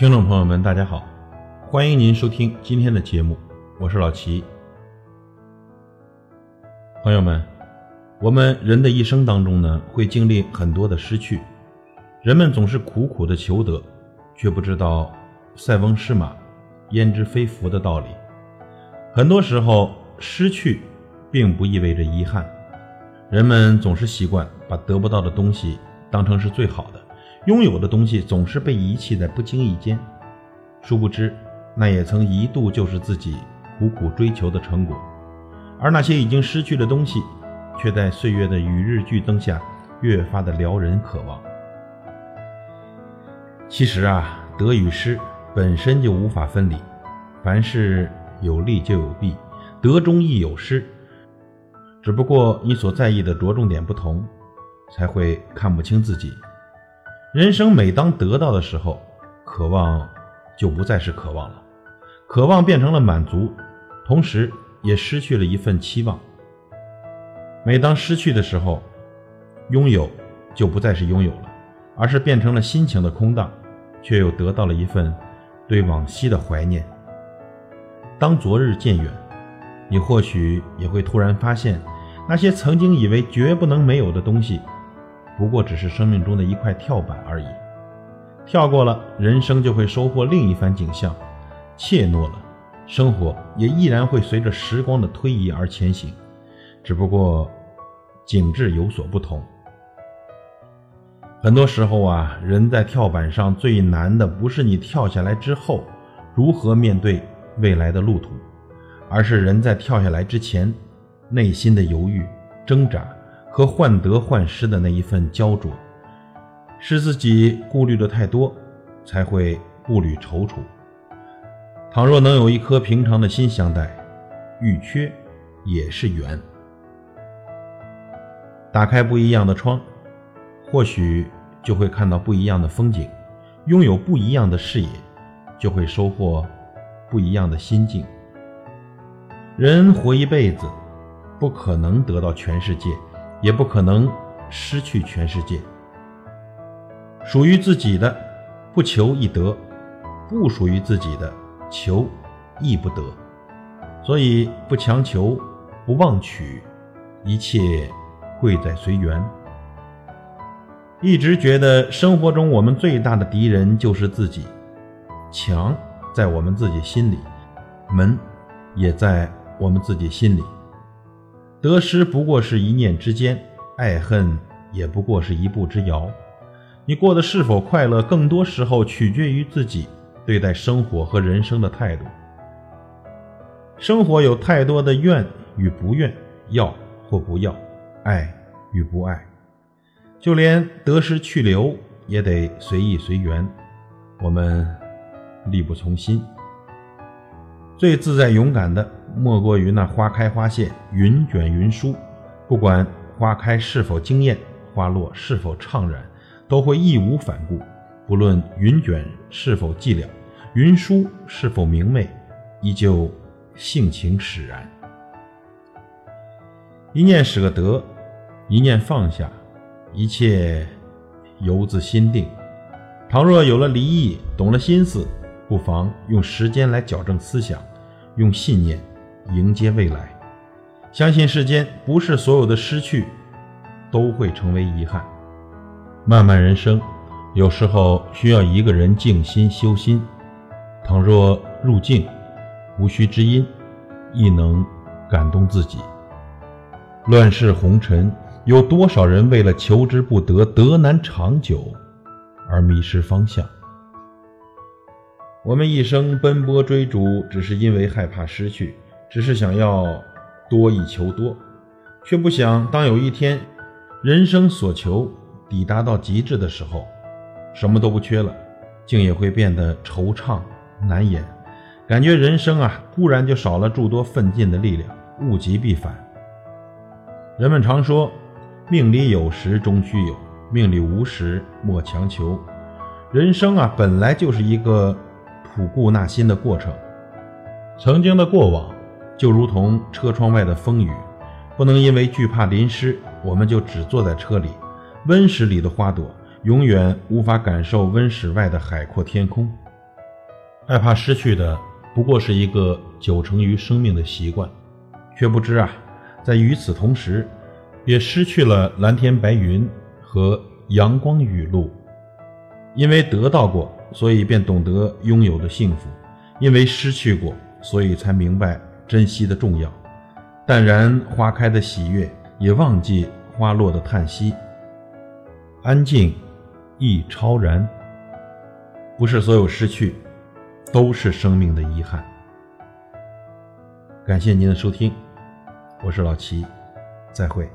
听众朋友们，大家好，欢迎您收听今天的节目，我是老齐。朋友们，我们人的一生当中呢，会经历很多的失去，人们总是苦苦的求得，却不知道塞翁失马，焉知非福的道理。很多时候，失去并不意味着遗憾，人们总是习惯把得不到的东西当成是最好的。拥有的东西总是被遗弃在不经意间，殊不知，那也曾一度就是自己苦苦追求的成果。而那些已经失去的东西，却在岁月的与日俱增下，越发的撩人渴望。其实啊，得与失本身就无法分离，凡事有利就有弊，得中亦有失。只不过你所在意的着重点不同，才会看不清自己。人生每当得到的时候，渴望就不再是渴望了，渴望变成了满足，同时也失去了一份期望。每当失去的时候，拥有就不再是拥有了，而是变成了心情的空荡，却又得到了一份对往昔的怀念。当昨日渐远，你或许也会突然发现，那些曾经以为绝不能没有的东西。不过只是生命中的一块跳板而已，跳过了，人生就会收获另一番景象；怯懦了，生活也依然会随着时光的推移而前行，只不过景致有所不同。很多时候啊，人在跳板上最难的不是你跳下来之后如何面对未来的路途，而是人在跳下来之前内心的犹豫、挣扎。和患得患失的那一份焦灼，是自己顾虑的太多，才会步履踌躇。倘若能有一颗平常的心相待，欲缺也是缘。打开不一样的窗，或许就会看到不一样的风景；拥有不一样的视野，就会收获不一样的心境。人活一辈子，不可能得到全世界。也不可能失去全世界。属于自己的，不求易得；不属于自己的，求亦不得。所以，不强求，不妄取，一切贵在随缘。一直觉得生活中我们最大的敌人就是自己，墙在我们自己心里，门也在我们自己心里。得失不过是一念之间，爱恨也不过是一步之遥。你过得是否快乐，更多时候取决于自己对待生活和人生的态度。生活有太多的愿与不愿，要或不要，爱与不爱，就连得失去留也得随意随缘。我们力不从心。最自在勇敢的，莫过于那花开花谢，云卷云舒。不管花开是否惊艳，花落是否怅然，都会义无反顾。不论云卷是否寂寥，云舒是否明媚，依旧性情使然。一念使个得，一念放下，一切由自心定。倘若有了离意，懂了心思，不妨用时间来矫正思想。用信念迎接未来，相信世间不是所有的失去都会成为遗憾。漫漫人生，有时候需要一个人静心修心。倘若入静，无需知音，亦能感动自己。乱世红尘，有多少人为了求之不得、得难长久而迷失方向？我们一生奔波追逐，只是因为害怕失去，只是想要多以求多，却不想当有一天人生所求抵达到极致的时候，什么都不缺了，竟也会变得惆怅难言，感觉人生啊，忽然就少了诸多奋进的力量，物极必反。人们常说，命里有时终须有，命里无时莫强求。人生啊，本来就是一个。吐故纳新的过程，曾经的过往就如同车窗外的风雨，不能因为惧怕淋湿，我们就只坐在车里。温室里的花朵永远无法感受温室外的海阔天空。害怕失去的不过是一个九成于生命的习惯，却不知啊，在与此同时，也失去了蓝天白云和阳光雨露。因为得到过，所以便懂得拥有的幸福；因为失去过，所以才明白珍惜的重要。淡然花开的喜悦，也忘记花落的叹息。安静，亦超然。不是所有失去，都是生命的遗憾。感谢您的收听，我是老齐，再会。